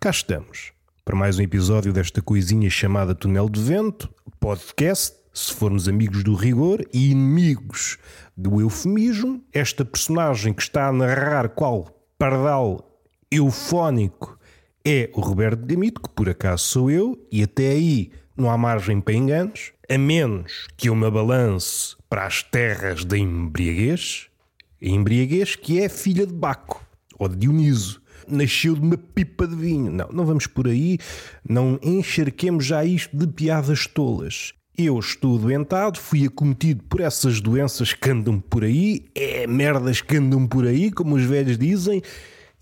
cá estamos para mais um episódio desta coisinha chamada Túnel de Vento, podcast. Se formos amigos do rigor e inimigos do eufemismo, esta personagem que está a narrar qual pardal eufónico é o Roberto Gamito, que por acaso sou eu, e até aí não há margem para enganos, a menos que eu me balance para as terras da embriaguez, a embriaguez que é filha de Baco, ou de Dioniso nasceu de uma pipa de vinho. Não, não vamos por aí, não encharquemos já isto de piadas tolas. Eu estou doentado, fui acometido por essas doenças que andam por aí, é merdas que andam por aí, como os velhos dizem,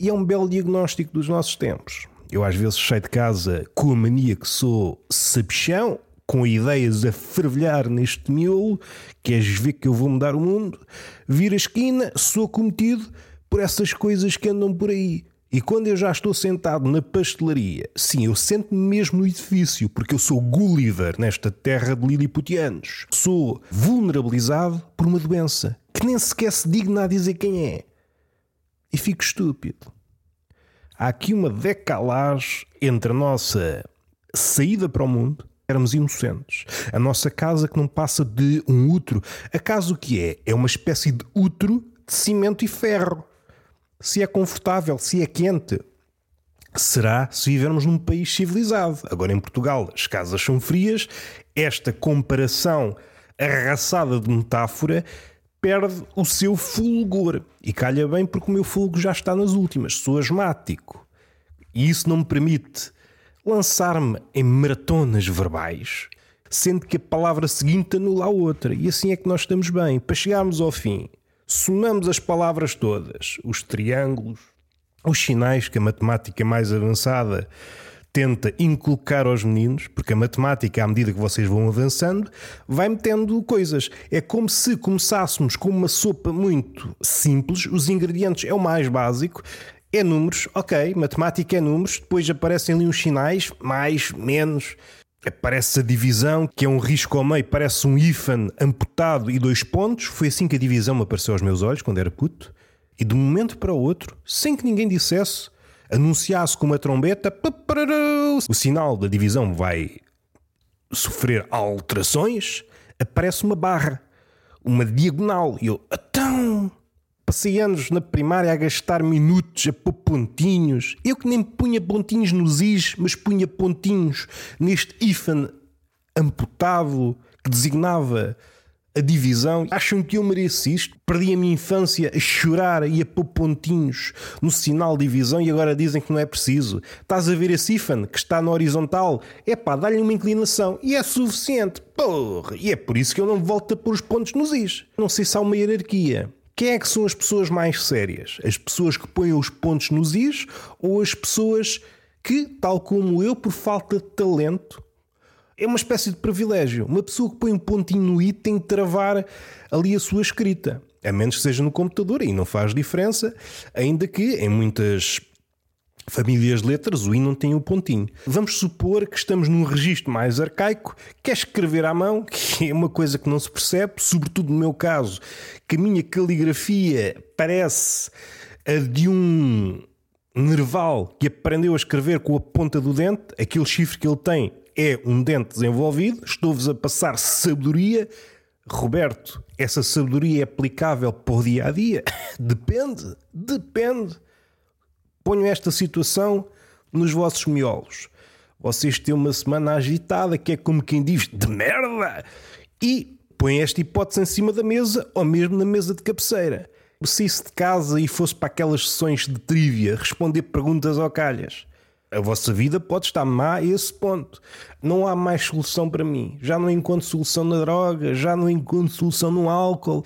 e é um belo diagnóstico dos nossos tempos. Eu às vezes saio de casa com a mania que sou sabichão, com ideias a fervilhar neste miolo, queres ver que eu vou mudar o mundo? Viro a esquina, sou cometido por essas coisas que andam por aí. E quando eu já estou sentado na pastelaria, sim, eu sento-me mesmo no edifício, porque eu sou Gulliver nesta terra de liliputianos. Sou vulnerabilizado por uma doença que nem sequer se digna a dizer quem é. E fico estúpido. Há aqui uma decalagem entre a nossa saída para o mundo, éramos inocentes. A nossa casa que não passa de um útero. A casa o que é? É uma espécie de útero de cimento e ferro se é confortável, se é quente. Será se vivermos num país civilizado. Agora, em Portugal, as casas são frias. Esta comparação arraçada de metáfora perde o seu fulgor. E calha bem porque o meu fulgo já está nas últimas. Sou asmático. E isso não me permite lançar-me em maratonas verbais, sendo que a palavra seguinte anula a outra. E assim é que nós estamos bem. Para chegarmos ao fim, somamos as palavras todas, os triângulos, os sinais que a matemática mais avançada tenta inculcar aos meninos, porque a matemática, à medida que vocês vão avançando, vai metendo coisas. É como se começássemos com uma sopa muito simples, os ingredientes é o mais básico, é números, ok, matemática é números, depois aparecem ali uns sinais, mais, menos, Aparece a divisão, que é um risco ao meio, parece um hífen amputado e dois pontos. Foi assim que a divisão me apareceu aos meus olhos quando era puto. E de um momento para o outro, sem que ninguém dissesse, anunciasse com uma trombeta, o sinal da divisão vai sofrer alterações, aparece uma barra, uma diagonal. E eu, então, Passei anos na primária a gastar minutos a pôr pontinhos. Eu que nem punha pontinhos nos is, mas punha pontinhos neste hífen amputado que designava a divisão. Acham que eu mereço isto? Perdi a minha infância a chorar e a pôr pontinhos no sinal de divisão e agora dizem que não é preciso. Estás a ver esse hífen que está na horizontal? É pá, dá-lhe uma inclinação e é suficiente. Porra! E é por isso que eu não volto a pôr os pontos nos is. Não sei se há uma hierarquia. Quem é que são as pessoas mais sérias? As pessoas que põem os pontos nos is ou as pessoas que, tal como eu, por falta de talento, é uma espécie de privilégio. Uma pessoa que põe um pontinho no i tem de travar ali a sua escrita. A menos que seja no computador, e não faz diferença, ainda que em muitas famílias de letras, o I não tem o um pontinho. Vamos supor que estamos num registro mais arcaico, que é escrever à mão, que é uma coisa que não se percebe, sobretudo no meu caso, que a minha caligrafia parece a de um nerval que aprendeu a escrever com a ponta do dente, aquele chifre que ele tem é um dente desenvolvido, estou-vos a passar sabedoria. Roberto, essa sabedoria é aplicável para o dia a dia? Depende, depende ponham esta situação nos vossos miolos. Vocês têm uma semana agitada, que é como quem diz de merda, e põem esta hipótese em cima da mesa ou mesmo na mesa de cabeceira. Se isso de casa e fosse para aquelas sessões de trivia responder perguntas ao calhas, a vossa vida pode estar má a esse ponto. Não há mais solução para mim. Já não encontro solução na droga, já não encontro solução no álcool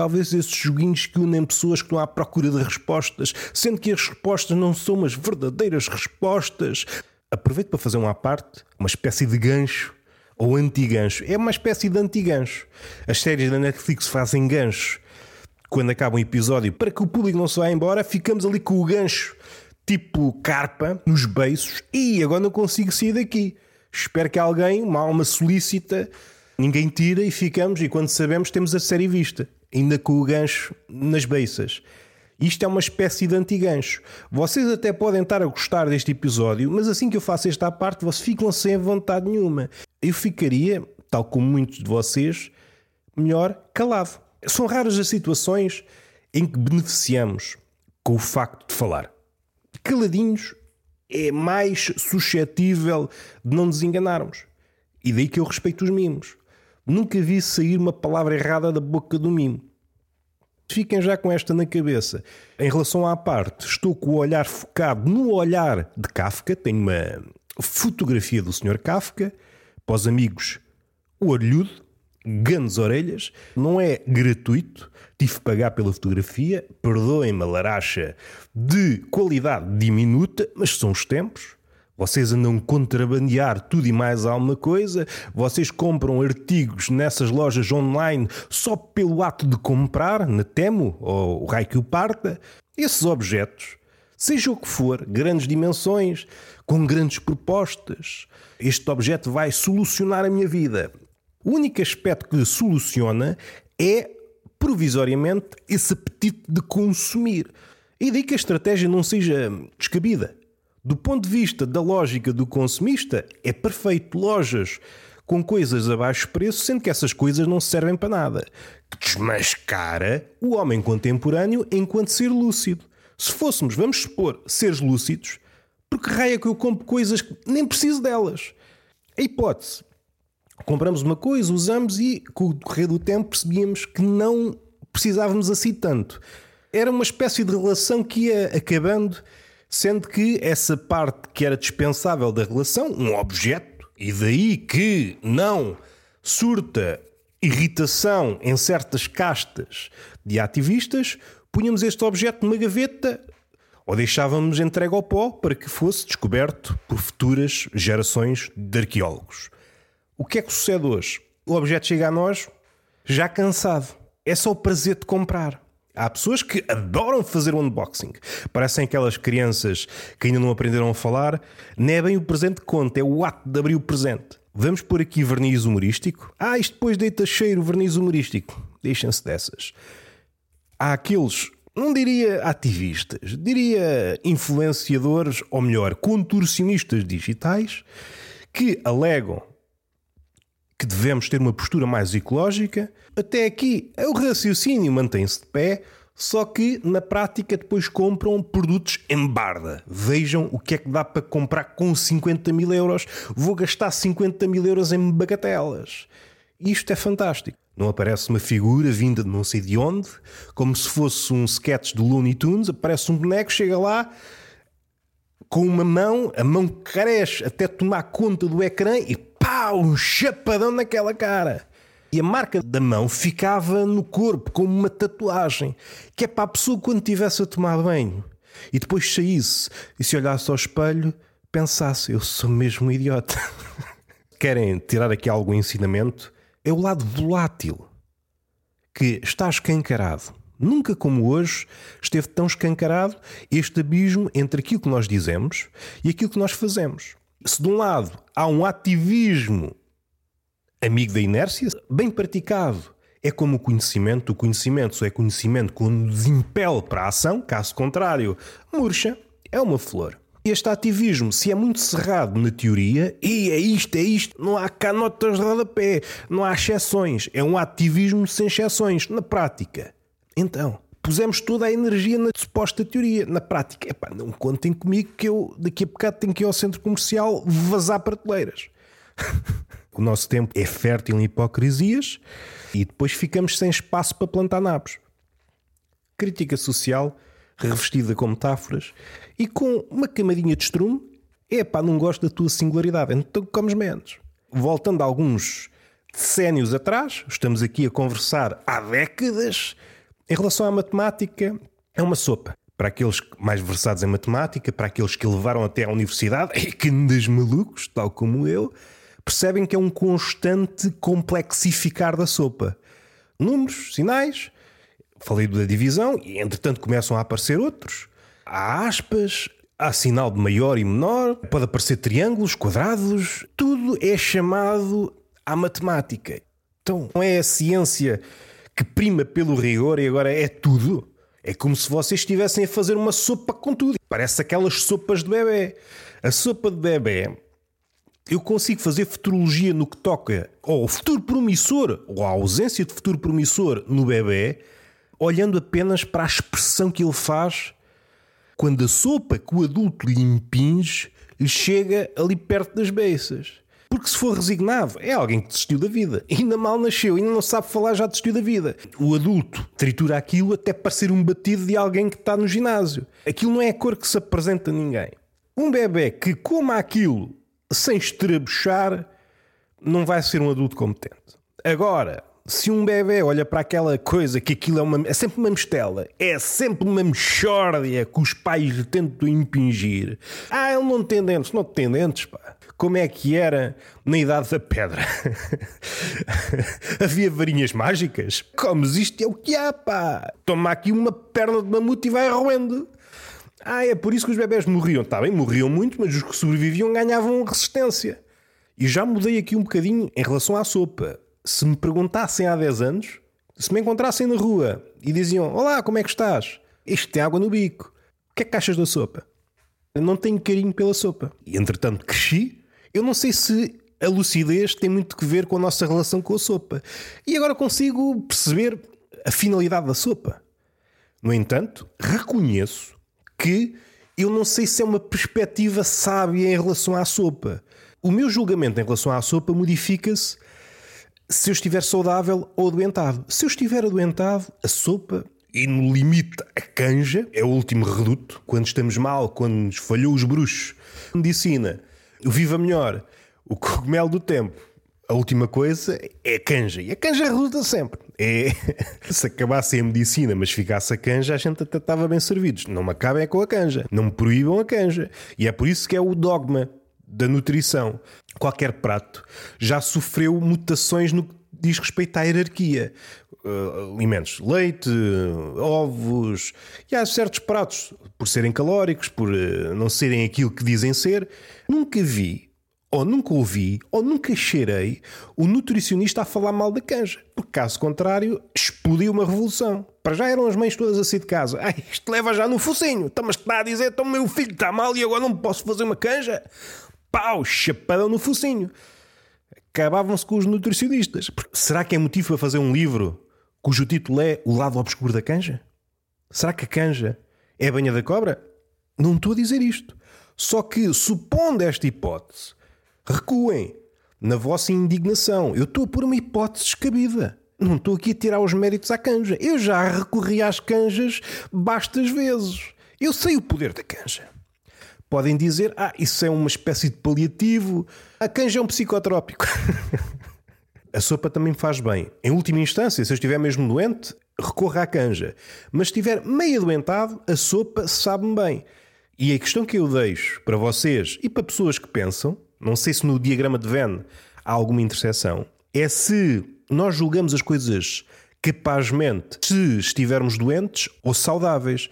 Talvez esses joguinhos que unem pessoas que estão à procura de respostas, sendo que as respostas não são umas verdadeiras respostas. Aproveito para fazer uma parte, uma espécie de gancho ou anti-gancho. É uma espécie de anti-gancho. As séries da Netflix fazem gancho. Quando acaba um episódio, para que o público não se vá embora, ficamos ali com o gancho, tipo carpa, nos beiços. E agora não consigo sair daqui. Espero que alguém, uma alma solícita, ninguém tira e ficamos. E quando sabemos, temos a série vista ainda com o gancho nas beiças. Isto é uma espécie de antigancho. Vocês até podem estar a gostar deste episódio, mas assim que eu faço esta parte, vocês ficam sem vontade nenhuma. Eu ficaria, tal como muitos de vocês, melhor calado. São raras as situações em que beneficiamos com o facto de falar. Caladinhos é mais suscetível de não nos enganarmos. E daí que eu respeito os mimos. Nunca vi sair uma palavra errada da boca do mimo. Fiquem já com esta na cabeça. Em relação à parte, estou com o olhar focado no olhar de Kafka. Tenho uma fotografia do Sr. Kafka. Para os amigos, o orelhudo, grandes orelhas. Não é gratuito. Tive que pagar pela fotografia. Perdoem-me a laracha de qualidade diminuta, mas são os tempos. Vocês andam contrabandear tudo e mais alguma coisa. Vocês compram artigos nessas lojas online só pelo ato de comprar, na Temo ou o raio que o parta. Esses objetos, seja o que for, grandes dimensões, com grandes propostas, este objeto vai solucionar a minha vida. O único aspecto que soluciona é, provisoriamente, esse apetite de consumir. E daí que a estratégia não seja descabida. Do ponto de vista da lógica do consumista, é perfeito. Lojas com coisas a baixo preço, sendo que essas coisas não servem para nada. Que desmascara o homem contemporâneo enquanto ser lúcido. Se fôssemos, vamos supor, seres lúcidos, por que raio é que eu compro coisas que nem preciso delas? A hipótese. Compramos uma coisa, usamos e, com o decorrer do tempo, percebíamos que não precisávamos assim tanto. Era uma espécie de relação que ia acabando sendo que essa parte que era dispensável da relação, um objeto, e daí que não surta irritação em certas castas de ativistas, punhamos este objeto numa gaveta ou deixávamos entregue ao pó para que fosse descoberto por futuras gerações de arqueólogos. O que é que sucede hoje? O objeto chega a nós já cansado. É só o prazer de comprar. Há pessoas que adoram fazer o unboxing. Parecem aquelas crianças que ainda não aprenderam a falar. Não é bem o presente que conta, é o ato de abrir o presente. Vamos pôr aqui verniz humorístico. Ah, isto depois deita cheiro verniz humorístico. Deixem-se dessas. Há aqueles, não diria ativistas, diria influenciadores, ou melhor, contorcionistas digitais, que alegam que devemos ter uma postura mais ecológica. Até aqui, o raciocínio mantém-se de pé, só que na prática depois compram produtos em barda. Vejam o que é que dá para comprar com 50 mil euros. Vou gastar 50 mil euros em bagatelas. Isto é fantástico. Não aparece uma figura vinda de não sei de onde, como se fosse um sketch do Looney Tunes. Aparece um boneco, chega lá, com uma mão, a mão cresce até tomar conta do ecrã e pá, um chapadão naquela cara. E a marca da mão ficava no corpo, como uma tatuagem, que é para a pessoa quando estivesse a tomar banho e depois saísse e se olhasse ao espelho, pensasse: Eu sou mesmo um idiota. Querem tirar aqui algum ensinamento? É o lado volátil que está escancarado. Nunca como hoje esteve tão escancarado este abismo entre aquilo que nós dizemos e aquilo que nós fazemos se de um lado há um ativismo amigo da inércia, bem praticado, é como o conhecimento. O conhecimento só é conhecimento quando nos impele para a ação, caso contrário, murcha, é uma flor. Este ativismo, se é muito cerrado na teoria, e é isto, é isto, não há cá notas de rodapé, não há exceções. É um ativismo sem exceções. Na prática, então, pusemos toda a energia na suposta teoria. Na prática, epá, não contem comigo que eu daqui a bocado tenho que ir ao centro comercial vazar prateleiras. o nosso tempo é fértil em hipocrisias e depois ficamos sem espaço para plantar nabos. Crítica social revestida com metáforas e com uma camadinha de estrume. Epá, não gosto da tua singularidade, então comes menos. Voltando a alguns decénios atrás, estamos aqui a conversar há décadas em relação à matemática, é uma sopa. Para aqueles mais versados em matemática, para aqueles que levaram até à universidade, e que andas malucos, tal como eu, percebem que é um constante complexificar da sopa. Números, sinais, falei da divisão, e entretanto começam a aparecer outros. Há aspas, há sinal de maior e menor, pode aparecer triângulos, quadrados, tudo é chamado à matemática. Então, não é a ciência que prima pelo rigor e agora é tudo. É como se vocês estivessem a fazer uma sopa com tudo. Parece aquelas sopas de bebê. A sopa de bebê, eu consigo fazer futurologia no que toca ao futuro promissor ou à ausência de futuro promissor no bebê, olhando apenas para a expressão que ele faz quando a sopa que o adulto lhe impinge lhe chega ali perto das beiças. Porque se for resignado, é alguém que desistiu da vida. Ainda mal nasceu, ainda não sabe falar, já desistiu da vida. O adulto tritura aquilo até parecer um batido de alguém que está no ginásio. Aquilo não é a cor que se apresenta a ninguém. Um bebê que coma aquilo sem estrabuchar não vai ser um adulto competente. Agora, se um bebê olha para aquela coisa que aquilo é, uma, é sempre uma mistela, é sempre uma mexórdia que os pais lhe tentam impingir. Ah, ele não tem dentes, não tem dentes, pá como é que era na Idade da Pedra. Havia varinhas mágicas? Comes isto é o que há, pá. Toma aqui uma perna de mamute e vai roendo. Ah, é por isso que os bebés morriam. Está bem, morriam muito, mas os que sobreviviam ganhavam resistência. E já mudei aqui um bocadinho em relação à sopa. Se me perguntassem há 10 anos, se me encontrassem na rua e diziam: Olá, como é que estás? Isto tem água no bico. O que é que achas da sopa? Eu não tenho carinho pela sopa. E entretanto cresci eu não sei se a lucidez tem muito que ver com a nossa relação com a sopa. E agora consigo perceber a finalidade da sopa. No entanto, reconheço que eu não sei se é uma perspectiva sábia em relação à sopa. O meu julgamento em relação à sopa modifica-se se eu estiver saudável ou adoentado. Se eu estiver adoentado, a sopa, e no limite a canja, é o último reduto. Quando estamos mal, quando nos falhou os bruxos. Medicina o Viva Melhor, o cogumelo do tempo. A última coisa é a canja. E a canja resulta sempre. É... Se acabasse a medicina, mas ficasse a canja, a gente até estava bem servidos. Não me acabem com a canja. Não me proíbam a canja. E é por isso que é o dogma da nutrição. Qualquer prato já sofreu mutações no que diz respeito à hierarquia. Uh, alimentos, leite, ovos, e há certos pratos, por serem calóricos, por uh, não serem aquilo que dizem ser, nunca vi, ou nunca ouvi, ou nunca cheirei o nutricionista a falar mal da canja. Porque caso contrário, explodiu uma revolução. Para já eram as mães todas a sair de casa. Ai, isto leva já no focinho. Então, mas está a dizer, então meu filho está mal e agora não posso fazer uma canja? Pau, chapadão no focinho acabavam-se com os nutricionistas. Será que é motivo para fazer um livro cujo título é O Lado Obscuro da Canja? Será que a canja é a banha da cobra? Não estou a dizer isto. Só que, supondo esta hipótese, recuem na vossa indignação. Eu estou a pôr uma hipótese descabida. Não estou aqui a tirar os méritos à canja. Eu já recorri às canjas bastas vezes. Eu sei o poder da canja. Podem dizer, ah, isso é uma espécie de paliativo. A canja é um psicotrópico. a sopa também faz bem. Em última instância, se eu estiver mesmo doente, recorra à canja. Mas se estiver meio adoentado, a sopa sabe-me bem. E a questão que eu deixo para vocês e para pessoas que pensam, não sei se no diagrama de Venn há alguma interseção, é se nós julgamos as coisas capazmente se estivermos doentes ou saudáveis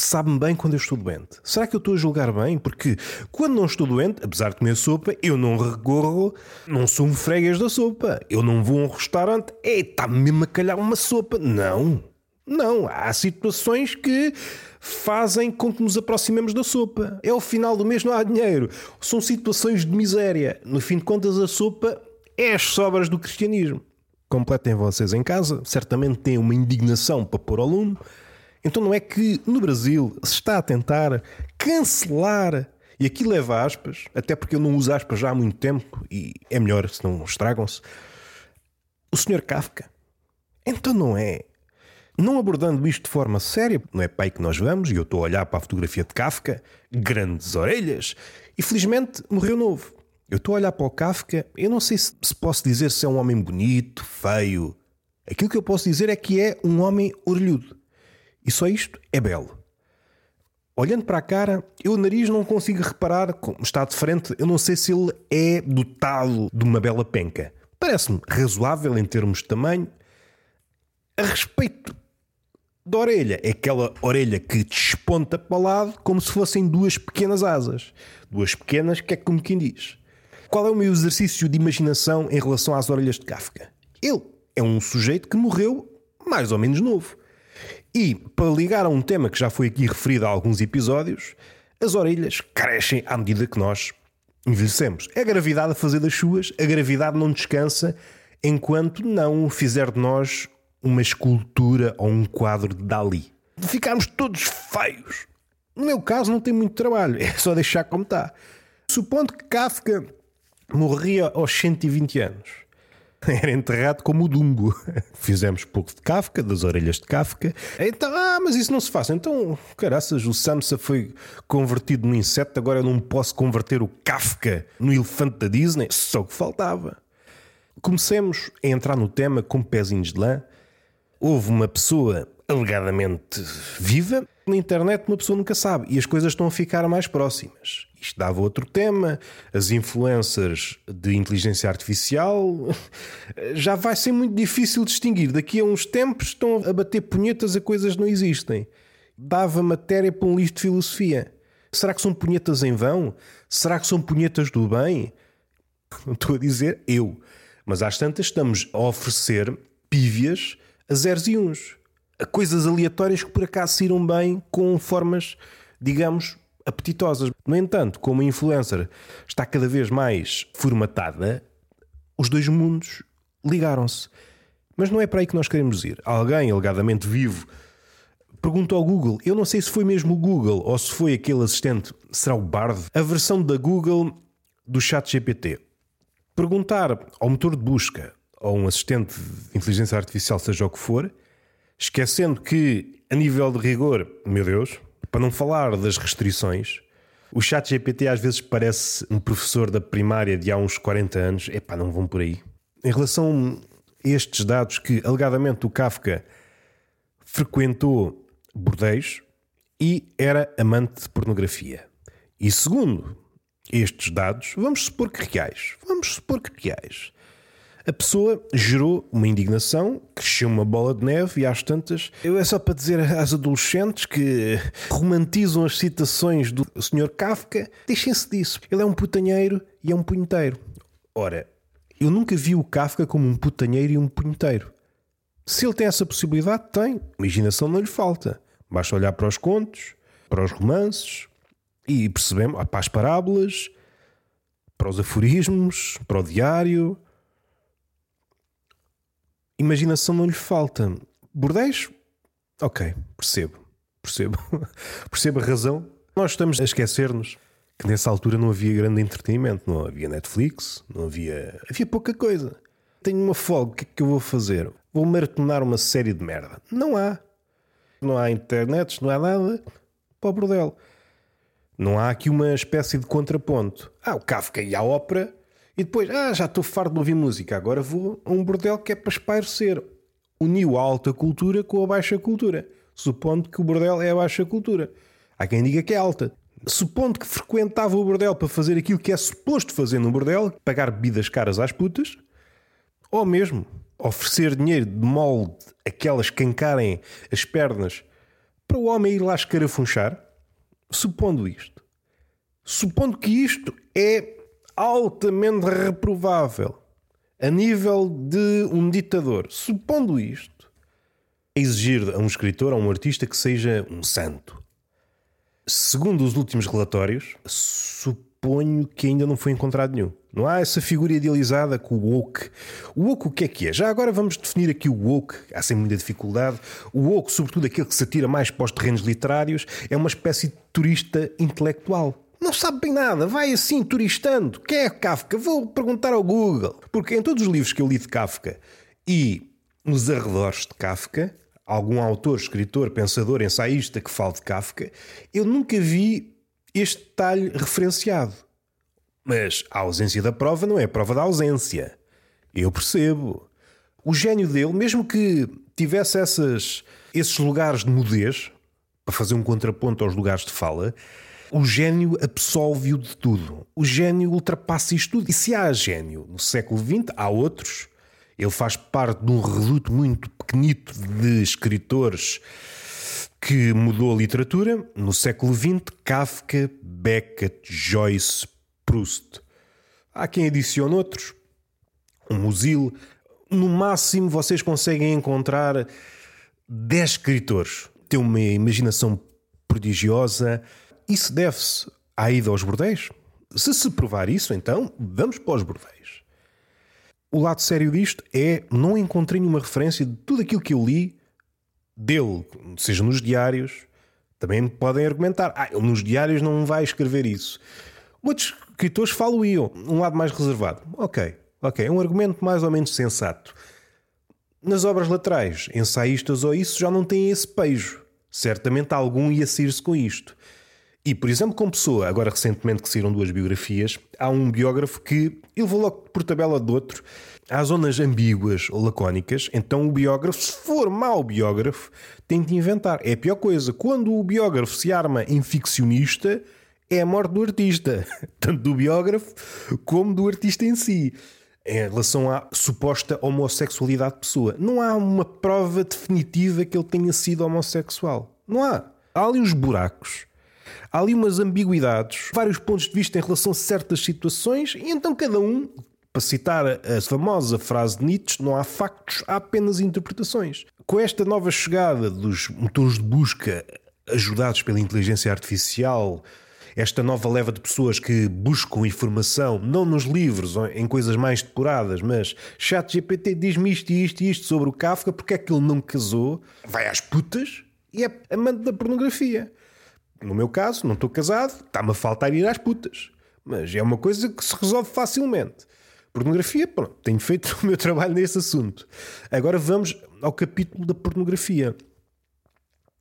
sabe-me bem quando eu estou doente. Será que eu estou a julgar bem? Porque quando não estou doente, apesar de comer sopa, eu não recorro, não sou um freguês da sopa. Eu não vou a um restaurante, e está-me mesmo a calhar uma sopa. Não, não. Há situações que fazem com que nos aproximemos da sopa. É o final do mês, não há dinheiro. São situações de miséria. No fim de contas, a sopa é as sobras do cristianismo. Completem vocês em casa, certamente têm uma indignação para pôr ao lume. Então não é que no Brasil se está a tentar cancelar, e aqui leva aspas, até porque eu não uso aspas já há muito tempo e é melhor se não estragam-se, o Sr. Kafka. Então não é. Não abordando isto de forma séria, não é para aí que nós vamos, e eu estou a olhar para a fotografia de Kafka, grandes orelhas, e felizmente morreu novo. Eu estou a olhar para o Kafka, eu não sei se, se posso dizer se é um homem bonito, feio. Aquilo que eu posso dizer é que é um homem orelhudo. E só isto é belo. Olhando para a cara, eu o nariz não consigo reparar como está de frente. Eu não sei se ele é dotado de uma bela penca. Parece-me razoável em termos de tamanho. A respeito da orelha, é aquela orelha que desponta para o lado como se fossem duas pequenas asas. Duas pequenas, que é como quem diz. Qual é o meu exercício de imaginação em relação às orelhas de Kafka? Ele é um sujeito que morreu mais ou menos novo. E, para ligar a um tema que já foi aqui referido há alguns episódios, as orelhas crescem à medida que nós envelhecemos. É a gravidade a fazer das suas, a gravidade não descansa enquanto não fizer de nós uma escultura ou um quadro de Dali. Ficarmos todos feios. No meu caso, não tem muito trabalho, é só deixar como está. Supondo que Kafka morria aos 120 anos. Era enterrado como o Dumbo. Fizemos pouco de Kafka, das orelhas de Kafka. Então, ah, mas isso não se faz. Então, caraças, o Samsa foi convertido num inseto, agora eu não posso converter o Kafka no elefante da Disney. Só o que faltava. Comecemos a entrar no tema com pezinhos de lã. Houve uma pessoa alegadamente viva. Na internet uma pessoa nunca sabe e as coisas estão a ficar mais próximas. Isto dava outro tema, as influências de inteligência artificial. Já vai ser muito difícil distinguir. Daqui a uns tempos estão a bater punhetas a coisas que não existem. Dava matéria para um livro de filosofia. Será que são punhetas em vão? Será que são punhetas do bem? Estou a dizer eu. Mas às tantas estamos a oferecer pívias a zeros e uns. A coisas aleatórias que por acaso saíram bem com formas, digamos, apetitosas. No entanto, como a influencer está cada vez mais formatada, os dois mundos ligaram-se. Mas não é para aí que nós queremos ir. Alguém, alegadamente vivo, perguntou ao Google. Eu não sei se foi mesmo o Google ou se foi aquele assistente, será o Bard, a versão da Google do chat GPT. Perguntar ao motor de busca ou um assistente de inteligência artificial, seja o que for, esquecendo que, a nível de rigor, meu Deus, para não falar das restrições, o chat GPT às vezes parece um professor da primária de há uns 40 anos. Epá, não vão por aí. Em relação a estes dados que, alegadamente, o Kafka frequentou bordéis e era amante de pornografia. E segundo estes dados, vamos supor que reais. Vamos supor que reais a pessoa gerou uma indignação, cresceu uma bola de neve e às tantas. Eu é só para dizer às adolescentes que romantizam as citações do Sr. Kafka, deixem-se disso. Ele é um putanheiro e é um punheteiro. Ora, eu nunca vi o Kafka como um putanheiro e um punheteiro. Se ele tem essa possibilidade, tem. Imaginação não lhe falta. Basta olhar para os contos, para os romances e percebemos, para as parábolas, para os aforismos, para o diário imaginação não lhe falta. Bordéis? Ok, percebo. Percebo. percebo a razão. Nós estamos a esquecer-nos que nessa altura não havia grande entretenimento. Não havia Netflix, não havia. Havia pouca coisa. Tenho uma folga, o que é que eu vou fazer? Vou maratonar uma série de merda. Não há. Não há internet, não há nada o bordel. Não há aqui uma espécie de contraponto. Há o Kafka e a ópera e depois, ah, já estou farto de ouvir música, agora vou a um bordel que é para espairecer. Uniu a alta cultura com a baixa cultura, supondo que o bordel é a baixa cultura. Há quem diga que é alta. Supondo que frequentava o bordel para fazer aquilo que é suposto fazer no bordel, pagar bebidas caras às putas, ou mesmo oferecer dinheiro de molde aquelas que encarem as pernas para o homem ir lá escarafunchar, supondo isto. Supondo que isto é altamente reprovável a nível de um ditador. Supondo isto, exigir a um escritor, a um artista que seja um santo. Segundo os últimos relatórios, suponho que ainda não foi encontrado nenhum. Não há essa figura idealizada com o woke. O woke o que é que é? Já agora vamos definir aqui o woke, há sempre muita dificuldade. O woke, sobretudo aquele que se atira mais para os terrenos literários, é uma espécie de turista intelectual não sabe bem nada, vai assim turistando. Quem é Kafka? Vou perguntar ao Google. Porque em todos os livros que eu li de Kafka e nos arredores de Kafka, algum autor, escritor, pensador, ensaísta que fale de Kafka, eu nunca vi este detalhe referenciado. Mas a ausência da prova não é prova da ausência. Eu percebo. O gênio dele, mesmo que tivesse essas, esses lugares de mudez, para fazer um contraponto aos lugares de fala, o gênio absolve-o de tudo. O gênio ultrapassa isto tudo. E se há gênio no século XX, há outros. Ele faz parte de um reduto muito pequenito de escritores que mudou a literatura. No século XX, Kafka, Beckett, Joyce, Proust. Há quem adicione outros. Um Musil. No máximo, vocês conseguem encontrar 10 escritores têm uma imaginação prodigiosa. Isso deve-se à ida aos bordéis? Se se provar isso, então vamos para os bordéis. O lado sério disto é não encontrei nenhuma referência de tudo aquilo que eu li dele, seja nos diários. Também podem argumentar, ah, ele nos diários não vai escrever isso. Outros escritores falam iam, um lado mais reservado. Ok, ok, é um argumento mais ou menos sensato. Nas obras laterais, ensaístas ou isso já não têm esse pejo. Certamente algum ia sair-se com isto. E, por exemplo, com Pessoa, agora recentemente que saíram duas biografias, há um biógrafo que ele levou logo por tabela de outro. Há zonas ambíguas ou lacónicas, então o biógrafo, se for mau biógrafo, tem de inventar. É a pior coisa. Quando o biógrafo se arma em ficcionista, é a morte do artista. Tanto do biógrafo como do artista em si em relação à suposta homossexualidade de pessoa. Não há uma prova definitiva que ele tenha sido homossexual. Não há. Há ali uns buracos. Há ali umas ambiguidades, vários pontos de vista em relação a certas situações, e então cada um, para citar a famosa frase de Nietzsche, não há factos, há apenas interpretações. Com esta nova chegada dos motores de busca ajudados pela inteligência artificial, esta nova leva de pessoas que buscam informação, não nos livros, em coisas mais depuradas, mas chat GPT diz-me isto e isto e isto sobre o Kafka, porque é que ele não casou, vai às putas e é amante da pornografia. No meu caso, não estou casado, está-me a faltar ir às putas. Mas é uma coisa que se resolve facilmente. Pornografia, pronto, tenho feito o meu trabalho nesse assunto. Agora vamos ao capítulo da pornografia.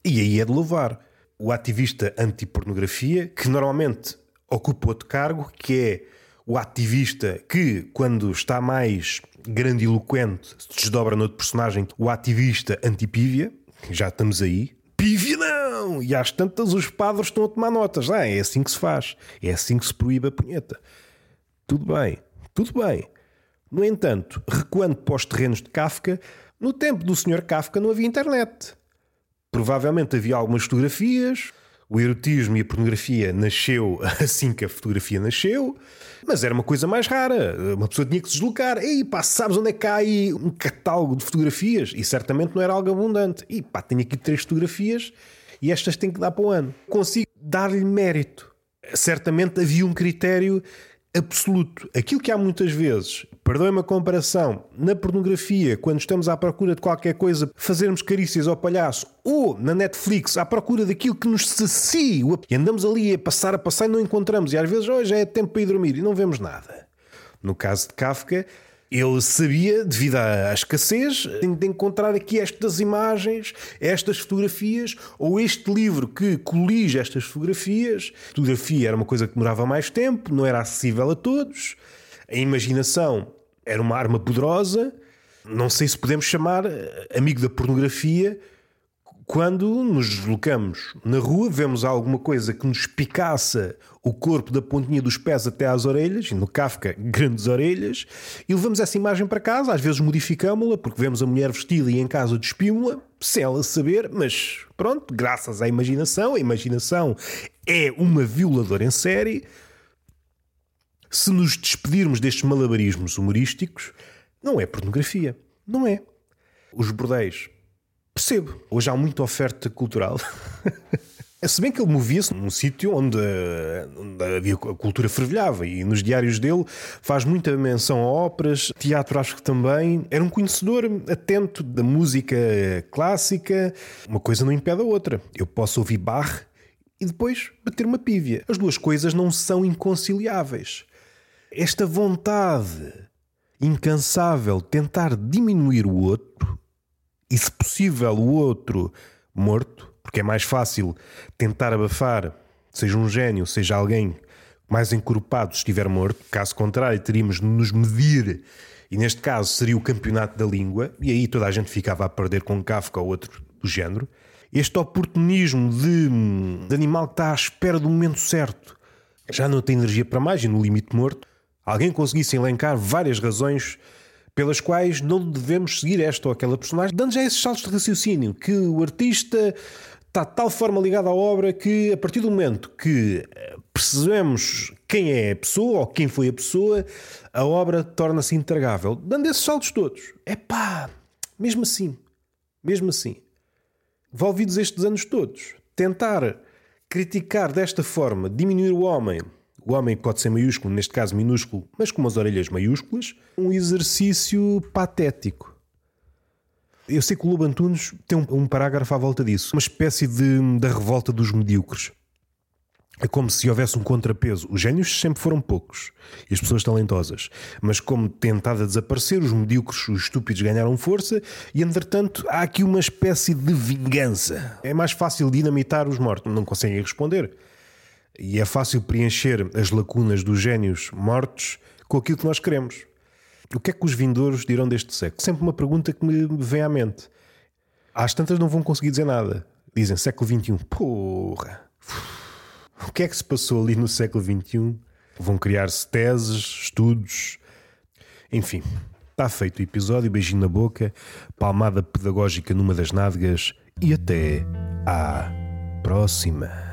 E aí é de louvar o ativista anti-pornografia, que normalmente ocupa outro cargo, que é o ativista que, quando está mais grandiloquente, se desdobra no outro personagem, o ativista anti-pívia. Já estamos aí. Pívia não! E às tantas os padres estão a tomar notas. Ah, é assim que se faz. É assim que se proíbe a punheta. Tudo bem, tudo bem. No entanto, recuando para os terrenos de Kafka, no tempo do Sr. Kafka não havia internet. Provavelmente havia algumas fotografias, o erotismo e a pornografia nasceu assim que a fotografia nasceu, mas era uma coisa mais rara. Uma pessoa tinha que se deslocar. Ei, pá, sabes onde é que há aí um catálogo de fotografias? E certamente não era algo abundante. E pá, tenho aqui três fotografias e estas têm que dar para o ano. Consigo dar-lhe mérito. Certamente havia um critério absoluto. Aquilo que há muitas vezes, perdoem-me a comparação, na pornografia, quando estamos à procura de qualquer coisa, fazermos carícias ao palhaço, ou na Netflix, à procura daquilo que nos sacia, e andamos ali a passar, a passar e não encontramos, e às vezes oh, já é tempo para ir dormir e não vemos nada. No caso de Kafka, ele sabia, devido à escassez, de encontrar aqui estas imagens, estas fotografias, ou este livro que colige estas fotografias. A fotografia era uma coisa que demorava mais tempo, não era acessível a todos. A imaginação era uma arma poderosa. Não sei se podemos chamar amigo da pornografia quando nos deslocamos na rua, vemos alguma coisa que nos picaça o corpo da pontinha dos pés até às orelhas, e no Kafka, grandes orelhas, e levamos essa imagem para casa, às vezes modificámo-la, porque vemos a mulher vestida e em casa despimos-la, sem ela saber, mas pronto, graças à imaginação, a imaginação é uma violadora em série. Se nos despedirmos destes malabarismos humorísticos, não é pornografia. Não é. Os bordéis Percebo. Hoje há muita oferta cultural. Se bem que ele movia-se num sítio onde, onde a cultura fervilhava e nos diários dele faz muita menção a óperas, teatro acho que também. Era um conhecedor atento da música clássica. Uma coisa não impede a outra. Eu posso ouvir Bach e depois bater uma pívia. As duas coisas não são inconciliáveis. Esta vontade incansável de tentar diminuir o outro e, se possível, o outro morto, porque é mais fácil tentar abafar, seja um gênio, seja alguém mais encorpado estiver morto. Caso contrário, teríamos de nos medir, e neste caso seria o campeonato da língua, e aí toda a gente ficava a perder com Kafka ou outro do género. Este oportunismo de, de animal que está à espera do momento certo, já não tem energia para mais e no limite morto, alguém conseguisse elencar várias razões pelas quais não devemos seguir esta ou aquela personagem, dando já esses saltos de raciocínio, que o artista está de tal forma ligado à obra que a partir do momento que eh, percebemos quem é a pessoa ou quem foi a pessoa, a obra torna-se intragável. Dando esses saltos todos. É pá, mesmo assim, mesmo assim, envolvidos estes anos todos, tentar criticar desta forma, diminuir o homem, o homem pode ser maiúsculo, neste caso minúsculo, mas com umas orelhas maiúsculas, um exercício patético. Eu sei que o Lobo Antunes tem um, parágrafo à volta disso, uma espécie de da revolta dos medíocres. É como se houvesse um contrapeso. Os génios sempre foram poucos e as pessoas talentosas, mas como tentado a desaparecer, os medíocres, os estúpidos ganharam força e, entretanto, há aqui uma espécie de vingança. É mais fácil dinamitar os mortos, não conseguem responder. E é fácil preencher as lacunas dos génios mortos com aquilo que nós queremos. O que é que os vindouros dirão deste século? Sempre uma pergunta que me vem à mente. Às tantas não vão conseguir dizer nada. Dizem século XXI. Porra! O que é que se passou ali no século XXI? Vão criar-se teses, estudos. Enfim, está feito o episódio. Beijinho na boca, palmada pedagógica numa das nádegas e até à próxima.